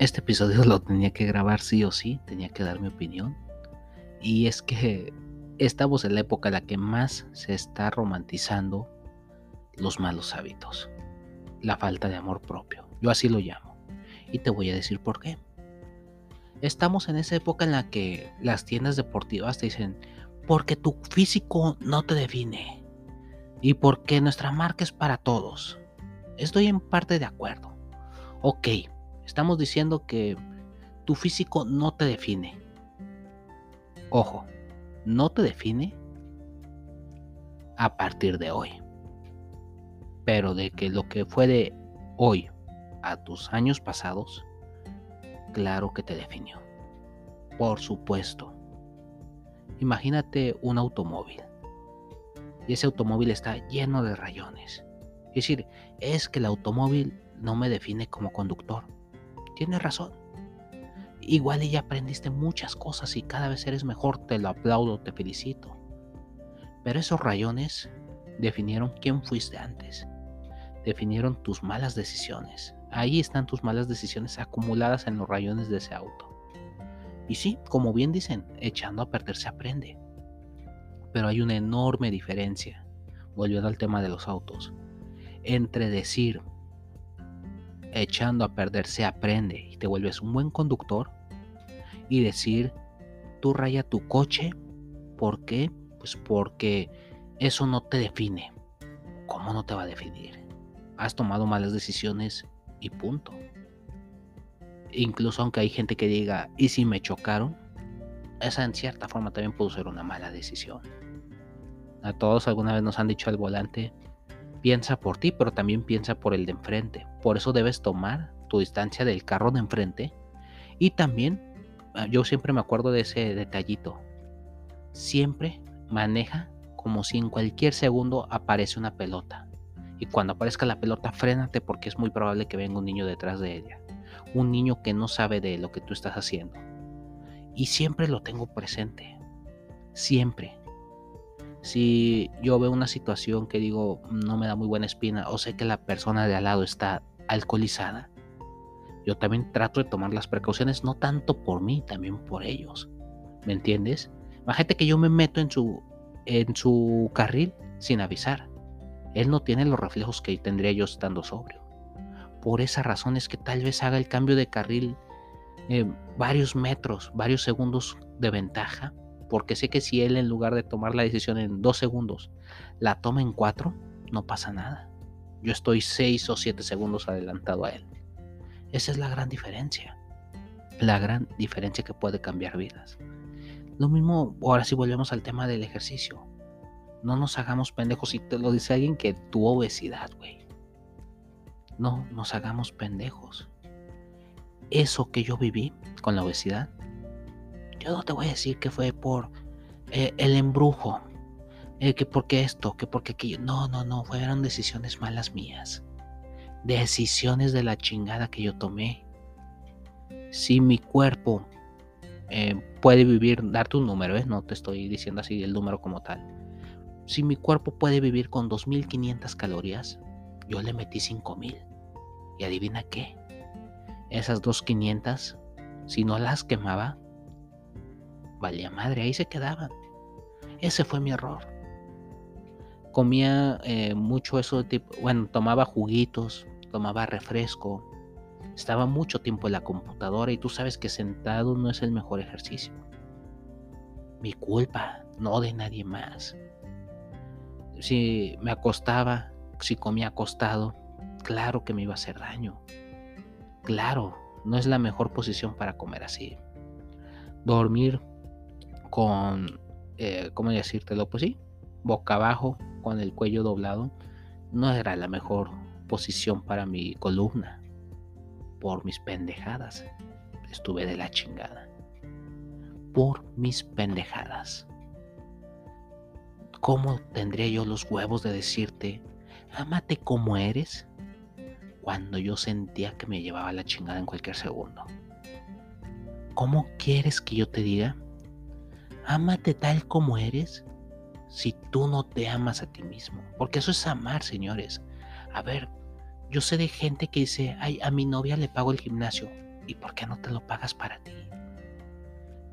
este episodio lo tenía que grabar sí o sí, tenía que dar mi opinión. Y es que estamos en la época en la que más se está romantizando los malos hábitos, la falta de amor propio. Yo así lo llamo. Y te voy a decir por qué. Estamos en esa época en la que las tiendas deportivas te dicen, porque tu físico no te define y porque nuestra marca es para todos. Estoy en parte de acuerdo. Ok, Estamos diciendo que tu físico no te define. Ojo, no te define a partir de hoy. Pero de que lo que fue de hoy a tus años pasados, claro que te definió. Por supuesto. Imagínate un automóvil. Y ese automóvil está lleno de rayones. Es decir, es que el automóvil no me define como conductor tienes razón. Igual ya aprendiste muchas cosas y cada vez eres mejor, te lo aplaudo, te felicito. Pero esos rayones definieron quién fuiste antes. Definieron tus malas decisiones. Ahí están tus malas decisiones acumuladas en los rayones de ese auto. Y sí, como bien dicen, echando a perder se aprende. Pero hay una enorme diferencia, volviendo al tema de los autos, entre decir echando a perder se aprende y te vuelves un buen conductor y decir, tú raya tu coche, ¿por qué? Pues porque eso no te define. ¿Cómo no te va a definir? Has tomado malas decisiones y punto. Incluso aunque hay gente que diga, ¿y si me chocaron? Esa en cierta forma también pudo ser una mala decisión. A todos alguna vez nos han dicho al volante, piensa por ti, pero también piensa por el de enfrente. Por eso debes tomar tu distancia del carro de enfrente. Y también, ah, yo siempre me acuerdo de ese detallito. Siempre maneja como si en cualquier segundo aparece una pelota. Y cuando aparezca la pelota, frénate porque es muy probable que venga un niño detrás de ella. Un niño que no sabe de lo que tú estás haciendo. Y siempre lo tengo presente. Siempre si yo veo una situación que digo no me da muy buena espina o sé que la persona de al lado está alcoholizada, yo también trato de tomar las precauciones no tanto por mí, también por ellos. ¿Me entiendes? Imagínate que yo me meto en su, en su carril sin avisar. Él no tiene los reflejos que tendría yo estando sobrio. Por esa razón es que tal vez haga el cambio de carril eh, varios metros, varios segundos de ventaja porque sé que si él en lugar de tomar la decisión en dos segundos, la toma en cuatro, no pasa nada. Yo estoy seis o siete segundos adelantado a él. Esa es la gran diferencia. La gran diferencia que puede cambiar vidas. Lo mismo, ahora si volvemos al tema del ejercicio. No nos hagamos pendejos. Y te lo dice alguien que tuvo obesidad, güey. No nos hagamos pendejos. Eso que yo viví con la obesidad yo no te voy a decir que fue por eh, el embrujo, eh, que porque esto, que porque aquello. No, no, no, fueron decisiones malas mías. Decisiones de la chingada que yo tomé. Si mi cuerpo eh, puede vivir, darte un número, no te estoy diciendo así el número como tal. Si mi cuerpo puede vivir con 2500 calorías, yo le metí 5000. Y adivina qué. Esas 2500, si no las quemaba, valía madre, ahí se quedaban. Ese fue mi error. Comía eh, mucho eso de tipo, bueno, tomaba juguitos, tomaba refresco, estaba mucho tiempo en la computadora y tú sabes que sentado no es el mejor ejercicio. Mi culpa, no de nadie más. Si me acostaba, si comía acostado, claro que me iba a hacer daño. Claro, no es la mejor posición para comer así. Dormir con, eh, ¿cómo decírtelo? Pues sí, boca abajo, con el cuello doblado, no era la mejor posición para mi columna. Por mis pendejadas. Estuve de la chingada. Por mis pendejadas. ¿Cómo tendría yo los huevos de decirte, amate como eres? Cuando yo sentía que me llevaba la chingada en cualquier segundo. ¿Cómo quieres que yo te diga Ámate tal como eres si tú no te amas a ti mismo. Porque eso es amar, señores. A ver, yo sé de gente que dice, ay, a mi novia le pago el gimnasio. ¿Y por qué no te lo pagas para ti?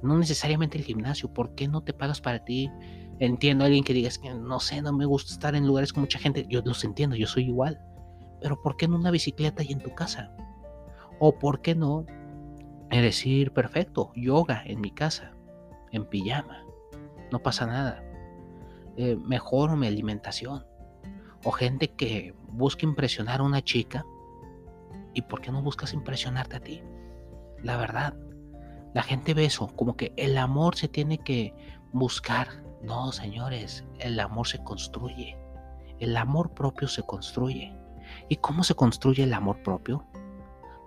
No necesariamente el gimnasio, ¿por qué no te pagas para ti? Entiendo a alguien que diga, que no sé, no me gusta estar en lugares con mucha gente. Yo los entiendo, yo soy igual. Pero ¿por qué no una bicicleta y en tu casa? ¿O por qué no decir, perfecto, yoga en mi casa, en pijama? No pasa nada. Eh, mejoro mi alimentación. O gente que busca impresionar a una chica. ¿Y por qué no buscas impresionarte a ti? La verdad. La gente ve eso, como que el amor se tiene que buscar. No, señores, el amor se construye. El amor propio se construye. ¿Y cómo se construye el amor propio?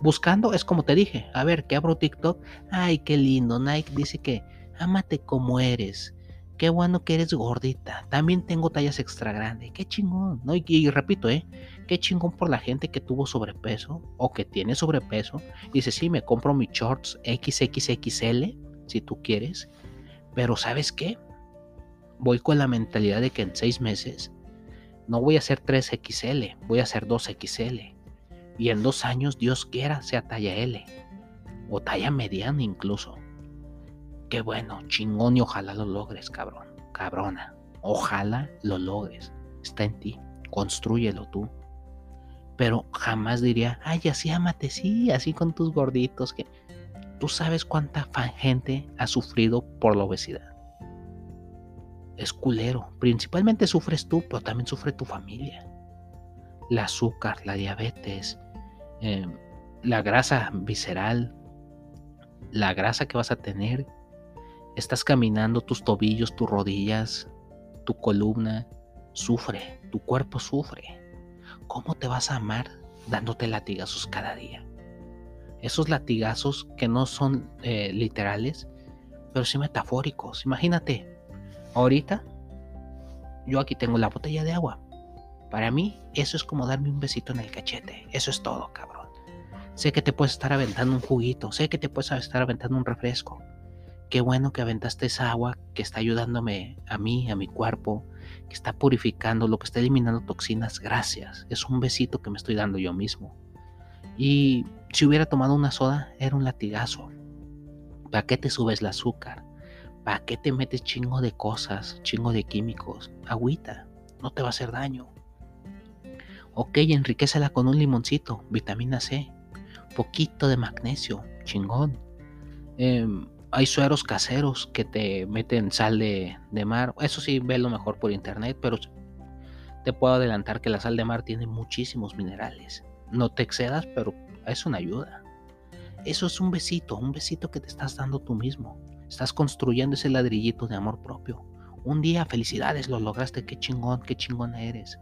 Buscando, es como te dije, a ver, que abro TikTok, ay, qué lindo, Nike dice que ámate como eres, qué bueno que eres gordita, también tengo tallas extra grandes, qué chingón, ¿no? Y, repito, ¿eh? Qué chingón por la gente que tuvo sobrepeso o que tiene sobrepeso. Dice, sí, me compro mis shorts XXXL, si tú quieres, pero ¿sabes qué? Voy con la mentalidad de que en seis meses no voy a hacer 3XL, voy a hacer 2XL. Y en dos años, Dios quiera, sea talla L. O talla mediana incluso. Qué bueno, chingón y ojalá lo logres, cabrón. Cabrona. Ojalá lo logres. Está en ti. Construyelo tú. Pero jamás diría, ay, así amate, sí, así con tus gorditos. Que tú sabes cuánta gente ha sufrido por la obesidad es culero. Principalmente sufres tú, pero también sufre tu familia. El azúcar, la diabetes, em, la grasa visceral, la grasa que vas a tener. Estás caminando, tus tobillos, tus rodillas, tu columna, sufre, tu cuerpo sufre. ¿Cómo te vas a amar dándote latigazos cada día? Esos latigazos que no son eh, literales, pero sí metafóricos. Imagínate, Ahorita, yo aquí tengo la botella de agua. Para mí, eso es como darme un besito en el cachete. Eso es todo, cabrón. Sé que te puedes estar aventando un juguito. Sé que te puedes estar aventando un refresco. Qué bueno que aventaste esa agua que está ayudándome a mí, a mi cuerpo, que está purificando, lo que está eliminando toxinas. Gracias. Es un besito que me estoy dando yo mismo. Y si hubiera tomado una soda, era un latigazo. ¿Para qué te subes el azúcar? ¿Para qué te metes chingo de cosas, chingo de químicos? Agüita, no te va a hacer daño. Ok, enriquecela con un limoncito, vitamina C, poquito de magnesio, chingón. Em, hay sueros caseros que te meten sal de, mar. Eso sí, lo mejor por internet, pero te puedo adelantar que la sal de mar tiene muchísimos minerales. No te excedas, pero es una ayuda. Eso es un besito, un besito que te estás dando tú mismo. Estás construyendo ese ladrillito de amor propio. Un día, felicidades, lo lograste, qué chingón, qué chingona eres.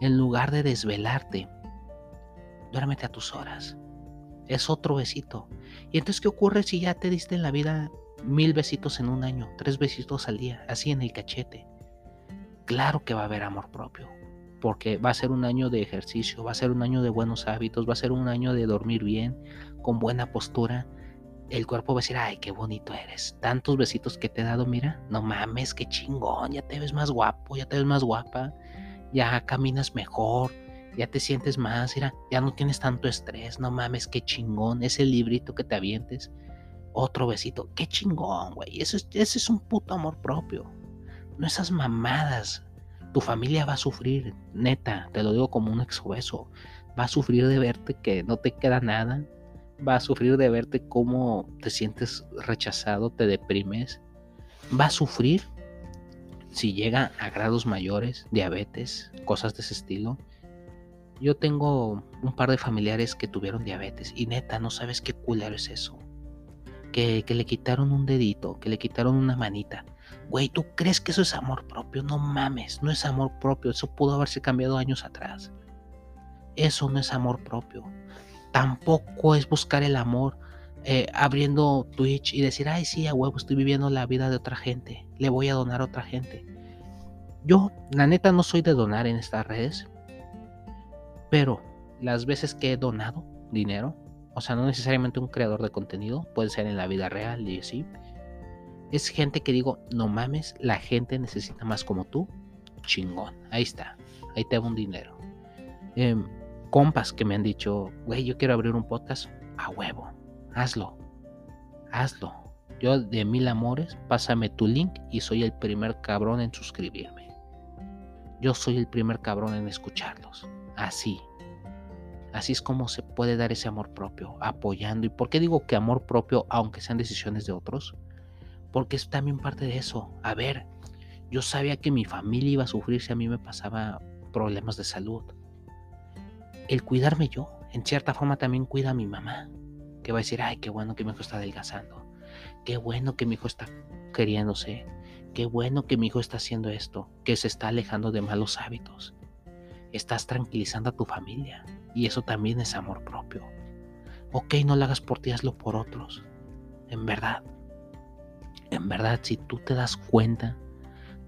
En lugar de desvelarte, duérmete a tus horas. Es otro besito. ¿Y entonces qué ocurre si ya te diste en la vida mil besitos en un año, tres besitos al día, así en el cachete? Claro que va a haber amor propio, porque va a ser un año de ejercicio, va a ser un año de buenos hábitos, va a ser un año de dormir bien, con buena postura, el cuerpo va a decir, ay, qué bonito eres. Tantos besitos que te he dado, mira, no mames, qué chingón, ya te ves más guapo, ya te ves más guapa, ya caminas mejor, ya te sientes más, mira, ya no tienes tanto estrés, no mames, qué chingón, ese librito que te avientes, otro besito, qué chingón, güey, ese es un puto amor propio, no esas mamadas. Tu familia va a sufrir, neta, te lo digo como un ex obeso, va a sufrir de verte que no te queda nada, va a sufrir de verte cómo te sientes rechazado, te deprimes, va a sufrir si llega a grados mayores, diabetes, cosas de ese estilo. Yo tengo un par de familiares que tuvieron diabetes y neta, no sabes qué culero es eso. Que, que le quitaron un dedito, que le quitaron una manita. Güey, ¿tú crees que eso es amor propio? No mames, no es amor propio. Eso pudo haberse cambiado años atrás. Eso no es amor propio tampoco es buscar el amor eh, abriendo Twitch y decir, ay, sí, a huevo, estoy viviendo la vida de otra gente, le voy a donar a otra gente. Yo, la neta, no soy de donar en estas redes, pero las veces que he donado dinero, o sea, no necesariamente un creador de contenido, puede ser en la vida real y así, es gente que digo, no mames, la gente necesita más como tú, chingón, ahí está, ahí te hago un dinero. Eh, compas que me han dicho, güey, yo quiero abrir un podcast a huevo. hazlo, hazlo. Yo de mil amores, pásame tu link y soy el primer cabrón en suscribirme. Yo soy el primer cabrón en escucharlos. Así. Así es como se puede dar ese amor propio, apoyando. ¿Y por qué digo que amor propio, aunque sean decisiones de otros? Porque es también parte de eso. A ver, yo sabía que mi familia iba a sufrir si a mí me pasaba problemas de salud. El cuidarme yo, en cierta forma también cuida a mi mamá, que va a decir, ay, qué bueno que mi hijo está adelgazando, qué bueno que mi hijo está queriéndose, qué bueno que mi hijo está haciendo esto, que se está alejando de malos hábitos. Estás tranquilizando a tu familia y eso también es amor propio. Ok, no lo hagas por ti, hazlo por otros. En verdad. En verdad, si tú te das cuenta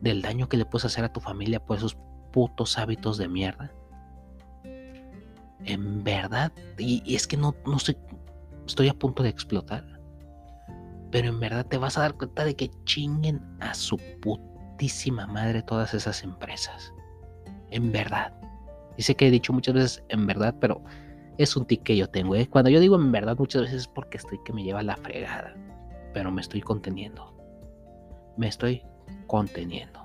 del daño que le puedes hacer a tu familia por esos putos hábitos de mierda. En verdad, y, es que no, no sé, estoy a punto de explotar. Pero en verdad te vas a dar cuenta de que chinguen a su putísima madre todas esas empresas. En verdad. Dice que he dicho muchas veces en verdad, pero es un tic que yo tengo. ¿eh? Cuando yo digo en verdad muchas veces es porque estoy que me lleva la fregada. Pero me estoy conteniendo. Me estoy conteniendo.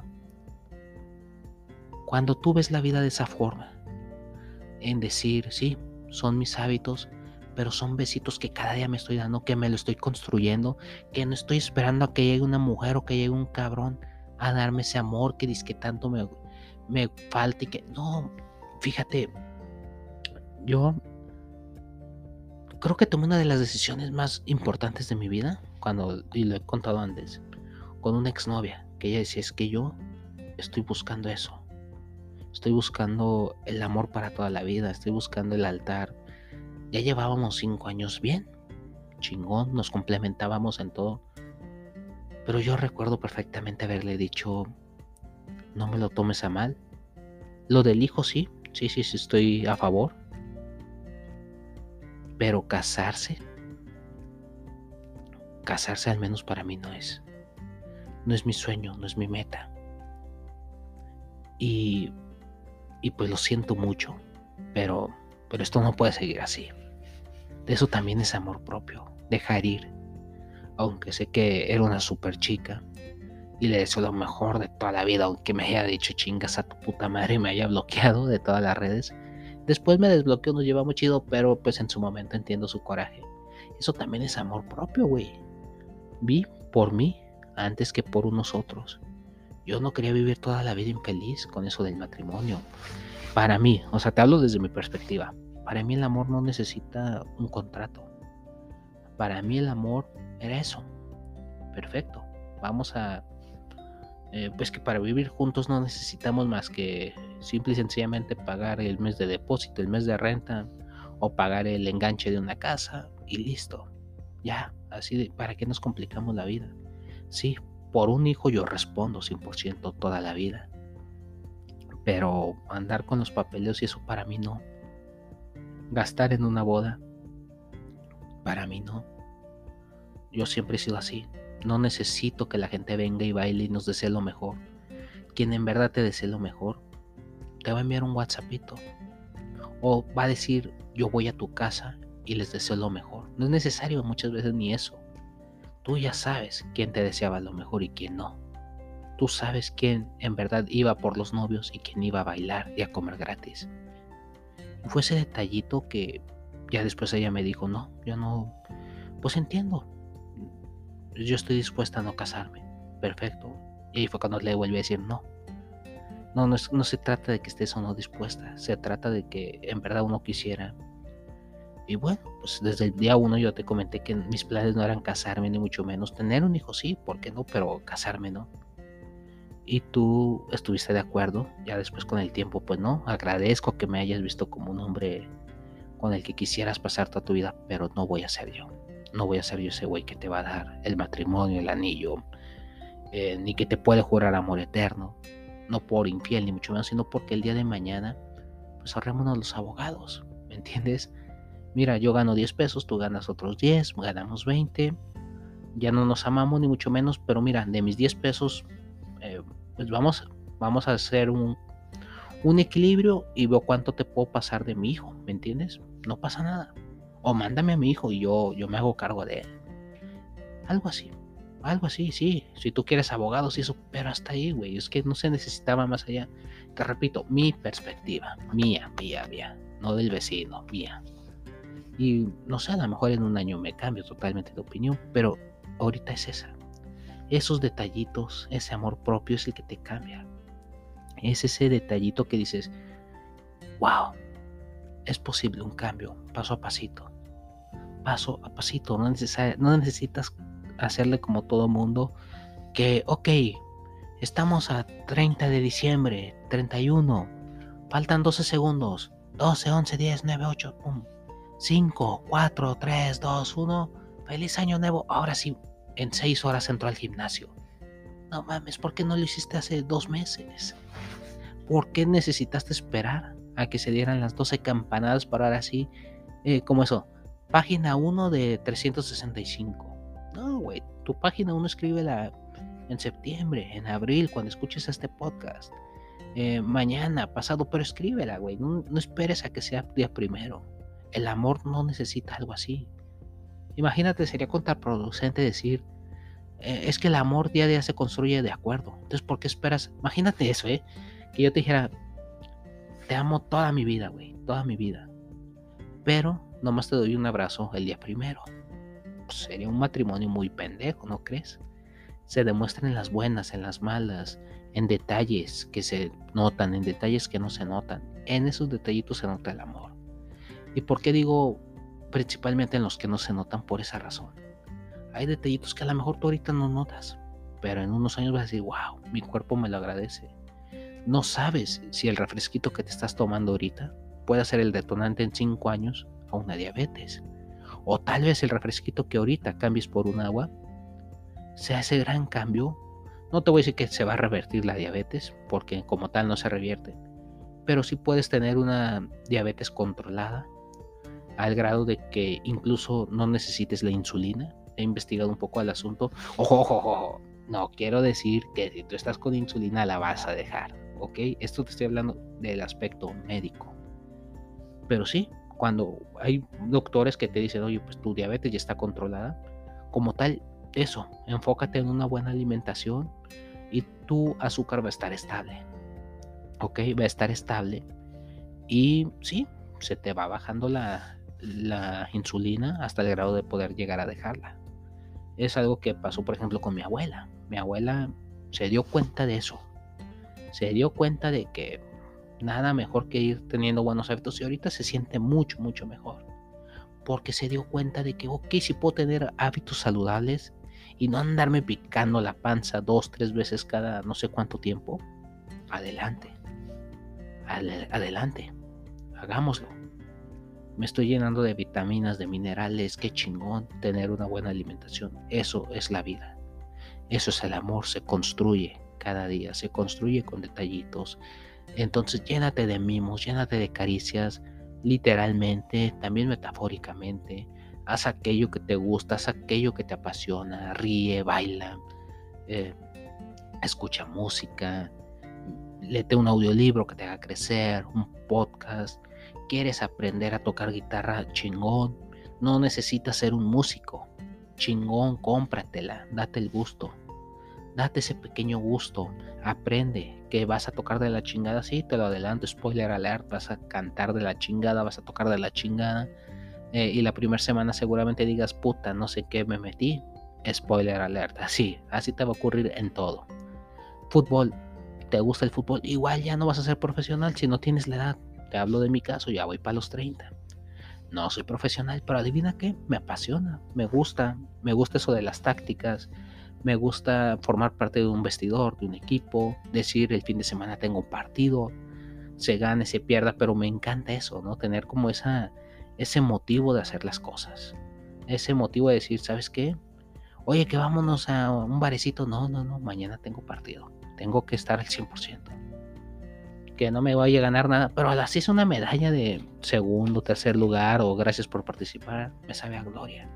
Cuando tú ves la vida de esa forma, en decir, sí, son mis hábitos, pero son besitos que cada día me estoy dando, que me lo estoy construyendo, que no estoy esperando a que llegue una mujer o que llegue un cabrón a darme ese amor que dice que tanto me, me falta y que no, Fíjate, yo creo que tomé una de las decisiones más importantes de mi vida, cuando, y lo he contado antes, con una exnovia, que ella decía, es que yo estoy buscando eso. Estoy buscando el amor para toda la vida, estoy buscando el altar. Ya llevábamos cinco años bien, chingón, nos complementábamos en todo. Pero yo recuerdo perfectamente haberle dicho, no me lo tomes a mal. Lo del hijo sí, Sí, sí, sí, estoy a favor. Pero casarse, casarse al menos para mí no es. No es mi sueño, no es mi meta. Y, y pues lo siento mucho, pero, pero esto no puede seguir así. Eso también es amor propio, dejar ir. Aunque sé que era una super chica, y le deseo lo mejor de toda la vida, aunque me haya dicho chingas a tu puta madre y me haya bloqueado de todas las redes. Después me desbloqueó, nos llevamos chido, pero pues en su momento entiendo su coraje. Eso también es amor propio, güey. Vi por mí antes que por unos otros. Yo no quería vivir toda la vida infeliz con eso del matrimonio. Para mí, o sea, te hablo desde mi perspectiva. Para mí el amor no necesita un contrato. Para mí el amor era eso. Perfecto. Vamos a eh, pues que para vivir juntos no necesitamos más que simple y sencillamente pagar el mes de depósito, el mes de renta o pagar el enganche de una casa y listo. Ya, así de, ¿para qué nos complicamos la vida? Sí, por un hijo yo respondo 100% toda la vida. Pero andar con los papeleos y eso para mí no. Gastar en una boda, para mí no. Yo siempre he sido así. No necesito que la gente venga y baile y nos desee lo mejor. Quien en verdad te desee lo mejor, te va a enviar un WhatsAppito. O va a decir, yo voy a tu casa y les deseo lo mejor. No es necesario muchas veces ni eso. Tú ya sabes quién te deseaba lo mejor y quién no. Tú sabes quién en verdad iba por los novios y quién iba a bailar y a comer gratis. Fue ese detallito que ya después ella me dijo, no, yo no, pues entiendo, yo estoy dispuesta a no casarme. Perfecto. Y ahí fue cuando le vuelve a decir no. No, no, no se trata de que estés o no dispuesta. Se trata de que en verdad uno quisiera. Y bueno, pues desde el día uno yo te comenté que mis planes no eran casarme, ni mucho menos. Tener un hijo sí, ¿por qué no? Pero casarme no. Y tú estuviste de acuerdo. Ya después con el tiempo, pues no. Agradezco que me hayas visto como un hombre con el que quisieras pasar toda tu vida, pero no voy a ser yo no voy a ser yo ese güey que te va a dar el matrimonio, el anillo, eh, ni que te puede jurar amor eterno, no por infiel, ni mucho menos, sino porque el día de mañana, pues ahorrémonos los abogados, ¿me entiendes? Mira, yo gano 10 pesos, tú ganas otros 10, ganamos 20, ya no nos amamos ni mucho menos, pero mira, de mis 10 pesos, eh, pues vamos, vamos a hacer un, un equilibrio y veo cuánto te puedo pasar de mi hijo, ¿me entiendes? No pasa nada O mándame a mi hijo y yo, yo me hago cargo de él. Algo así. Algo así, sí. Si tú quieres abogados y eso, pero hasta ahí, güey. Es que no se necesitaba más allá. Te repito, mi perspectiva. Mía, mía, mía. No del vecino, mía. Y no sé, a lo mejor en un año me cambio totalmente de opinión, pero ahorita es esa. Esos detallitos, ese amor propio es el que te cambia. Es ese detallito que dices, wow, es posible un cambio, paso a pasito. Paso a pasito, no, no necesitas hacerle como todo mundo, que, ok, estamos a 30 de diciembre, 31, faltan 12 segundos, 12, 11, 10, 9, 8, 5, 4, 3, 2, 1, feliz año nuevo, ahora sí, en 6 horas entró al gimnasio. No mames, ¿por qué no lo hiciste hace dos meses? ¿Por qué necesitaste esperar a que se dieran las 12 campanadas para ahora sí, eh, como eso, página 1 de 365? No, güey, tu página uno escríbela en septiembre, en abril, cuando escuches este podcast. Eh, mañana, pasado, pero escríbela, güey. No, esperes a que sea día primero. El amor no necesita algo así. Imagínate, sería contraproducente decir, eh, es que el amor día a día se construye de acuerdo. Entonces, ¿por qué esperas? Imagínate eso, ¿eh? Que yo te dijera, te amo toda mi vida, güey, toda mi vida. Pero nomás te doy un abrazo el día primero. Sería un matrimonio muy pendejo, ¿no crees? Se demuestran en las buenas, en las malas, en detalles que se notan, en detalles que no se notan. En esos detallitos se nota el amor. ¿Y por qué digo principalmente en los que no se notan por esa razón? Hay detallitos que a lo mejor tú ahorita no notas, pero en unos años vas a decir, wow, mi cuerpo me lo agradece. No sabes si el refresquito que te estás tomando ahorita puede ser el detonante en 5 años a una diabetes. O tal vez el refresquito que ahorita cambies por un agua sea ese gran cambio. No te voy a decir que se va a revertir la diabetes, porque como tal no se revierte. Pero sí puedes tener una diabetes controlada al grado de que incluso no necesites la insulina. He investigado un poco al asunto. Ojo, ojo, ojo. No quiero decir que si tú estás con insulina la vas a dejar. ¿Ok? Esto te estoy hablando del aspecto médico. Pero sí, cuando hay doctores que te dicen, oye, pues tu diabetes ya está controlada, como tal, eso, enfócate en una buena alimentación y tu azúcar va a estar estable. ¿Ok? Va a estar estable. Y sí, se te va bajando la, la insulina hasta el grado de poder llegar a dejarla. Es algo que pasó, por ejemplo, con mi abuela. Mi abuela se dio cuenta de eso. Se dio cuenta de que nada mejor que ir teniendo buenos hábitos y ahorita se siente mucho, mucho mejor. Porque se dio cuenta de que, ok, si puedo tener hábitos saludables y no andarme picando la panza dos, tres veces cada no sé cuánto tiempo, adelante. adelante. Hagámoslo. Me estoy llenando de vitaminas, de minerales. Qué chingón tener una buena alimentación. Eso es la vida. Eso es el amor. Se construye cada día. Se construye con detallitos entonces llénate de mimos, llénate de caricias, literalmente, también metafóricamente. Haz aquello que te gusta, haz aquello que te apasiona, ríe, baila, eh, escucha música, léete un audiolibro que te haga crecer, un podcast. ¿Quieres aprender a tocar guitarra chingón? No necesitas ser un músico. Chingón, cómpratela, date el gusto. Date ese pequeño gusto, aprende que vas a tocar de la chingada, sí, te lo adelanto, spoiler alert, vas a cantar de la chingada, vas a tocar de la chingada. Eh, y la primera semana seguramente digas, puta, no sé qué me metí. Spoiler alert, así, así te va a ocurrir en todo. Fútbol, ¿te gusta el fútbol? Igual ya no vas a ser profesional si no tienes la edad. Te hablo de mi caso, ya voy para los 30. No soy profesional, pero adivina qué, me apasiona, me gusta, me gusta eso de las tácticas, me gusta formar parte de un vestidor, de un equipo, decir el fin de semana tengo un partido, se gane, se pierda, pero me encanta eso, ¿no? Tener como esa, ese motivo de hacer las cosas. Ese motivo de decir, ¿sabes qué? Oye, que vámonos a un barecito. No, no, no, mañana tengo partido. Tengo que estar al 100%. Que no me vaya a ganar nada, pero así es una medalla de segundo, tercer lugar o gracias por participar. Me sabe a gloria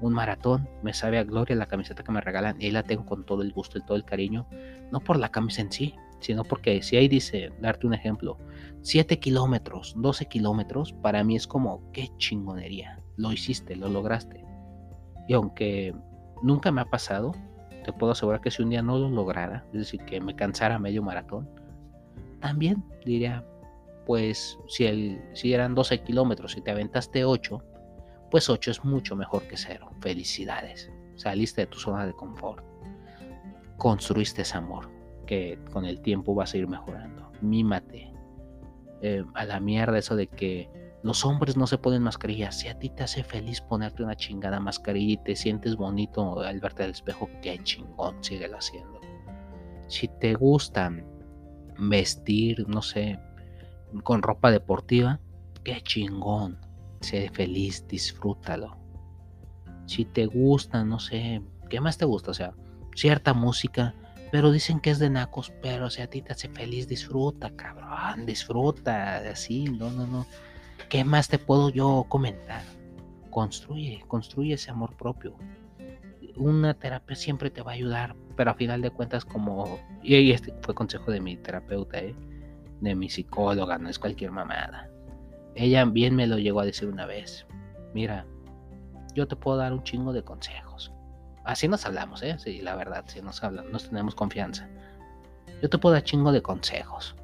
un maratón, me sabe a gloria la camiseta que me regalan y la tengo con todo el gusto y todo el cariño, no por la camisa en sí, sino porque si ahí dice, darte un ejemplo, 7 kilómetros, 12 kilómetros, para mí es como, qué chingonería, lo hiciste, lo lograste. Y aunque nunca me ha pasado, te puedo asegurar que si un día no lo lograra, es decir, que me cansara medio maratón, también diría, pues si, el, si eran 12 kilómetros y te aventaste 8, pues 8 es mucho mejor que 0. Felicidades. Saliste de tu zona de confort. Construiste ese amor que con el tiempo vas a ir mejorando. Mímate. Eh, a la mierda eso de que los hombres no se ponen mascarillas. Si a ti te hace feliz ponerte una chingada mascarilla y te sientes bonito al verte al espejo, qué chingón, síguelo haciendo. Si te gusta vestir, no sé, con ropa deportiva, qué chingón. Sé feliz, disfrútalo. Si te gusta, no sé, ¿qué más te gusta? O sea, cierta música, pero dicen que es de nacos, pero si a ti te hace feliz, disfruta, cabrón, disfruta, así, no, no, no. ¿Qué más te puedo yo comentar? Construye, construye ese amor propio. Una terapia siempre te va a ayudar, pero a final de cuentas como... Y este fue consejo de mi terapeuta, ¿eh? de mi psicóloga, no es cualquier mamada. Ella bien me lo llegó a decir una vez. Mira, yo te puedo dar un chingo de consejos. Así nos hablamos, ¿eh? Sí, la verdad, si nos hablamos, nos tenemos confianza. Yo te puedo dar chingo de consejos.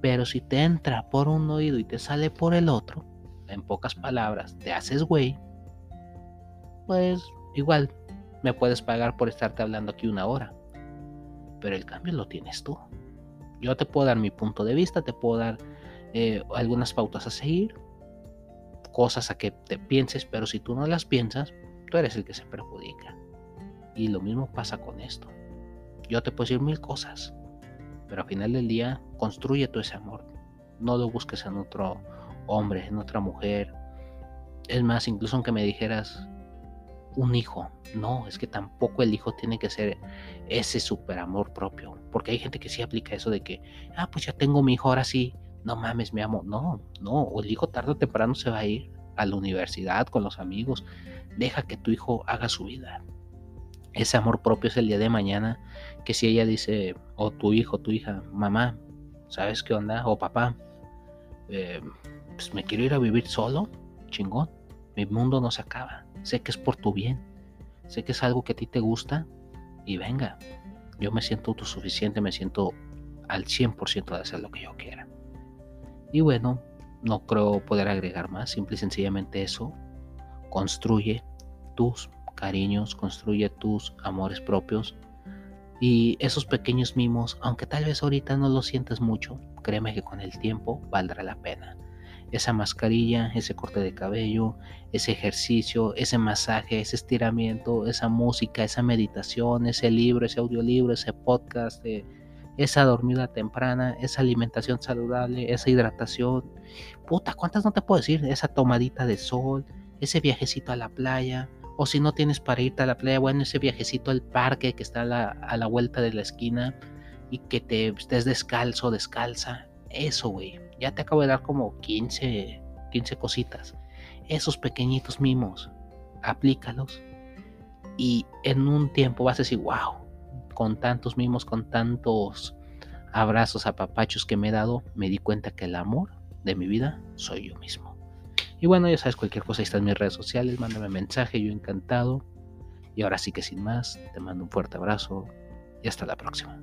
Pero si te entra por un oído y te sale por el otro, en pocas palabras, te haces güey, pues igual me puedes pagar por estarte hablando aquí una hora. Pero el cambio lo tienes tú. Yo te puedo dar mi punto de vista, te puedo dar eh, algunas pautas a seguir, cosas a que te pienses, pero si tú no las piensas, tú eres el que se perjudica. Y lo mismo pasa con esto. Yo te puedo decir mil cosas, pero al final del día, construye tu ese amor. No lo busques en otro hombre, en otra mujer. Es más, incluso aunque me dijeras un hijo, no, es que tampoco el hijo tiene que ser ese super amor propio. Porque hay gente que sí aplica eso de que, ah, pues ya tengo mi hijo, ahora sí, no mames, me amo. No, no, el hijo tarde o temprano se va a ir a la universidad con los amigos. Deja que tu hijo haga su vida ese amor propio es el día de mañana que si ella dice, o tu hijo, tu hija, mamá, ¿sabes qué onda? O papá, eh, pues me quiero ir a vivir solo, chingón, mi mundo no se acaba, sé que es por tu bien, sé que es algo que a ti te gusta y venga, yo me siento autosuficiente, me siento al 100% de hacer lo que yo quiera. Y bueno, no creo poder agregar más, simple y sencillamente eso, construye tus cariños, construye tus amores propios. Y esos pequeños mimos, aunque tal vez ahorita no lo sientas mucho, créeme que con el tiempo valdrá la pena. Esa mascarilla, ese corte de cabello, ese ejercicio, ese masaje, ese estiramiento, esa música, esa meditación, ese libro, ese audiolibro, ese podcast, eh, esa dormida temprana, esa alimentación saludable, esa hidratación. Puta, ¿cuántas no te puedo decir? Esa tomadita de sol, ese viajecito a la playa, o si no tienes para irte a la playa, bueno, ese viajecito al parque que está a la, a la vuelta de la esquina y que te estés descalzo, descalza. Eso, güey. Ya te acabo de dar como 15, 15 cositas. Esos pequeñitos mimos, aplícalos. Y en un tiempo vas a decir, wow, con tantos mimos, con tantos abrazos, apapachos que me he dado, me di cuenta que el amor de mi vida soy yo mismo. Y bueno, ya sabes, cualquier cosa, ahí está en mis redes sociales, mándame mensaje, yo encantado. Y ahora sí que sin más, te mando un fuerte abrazo y hasta la próxima.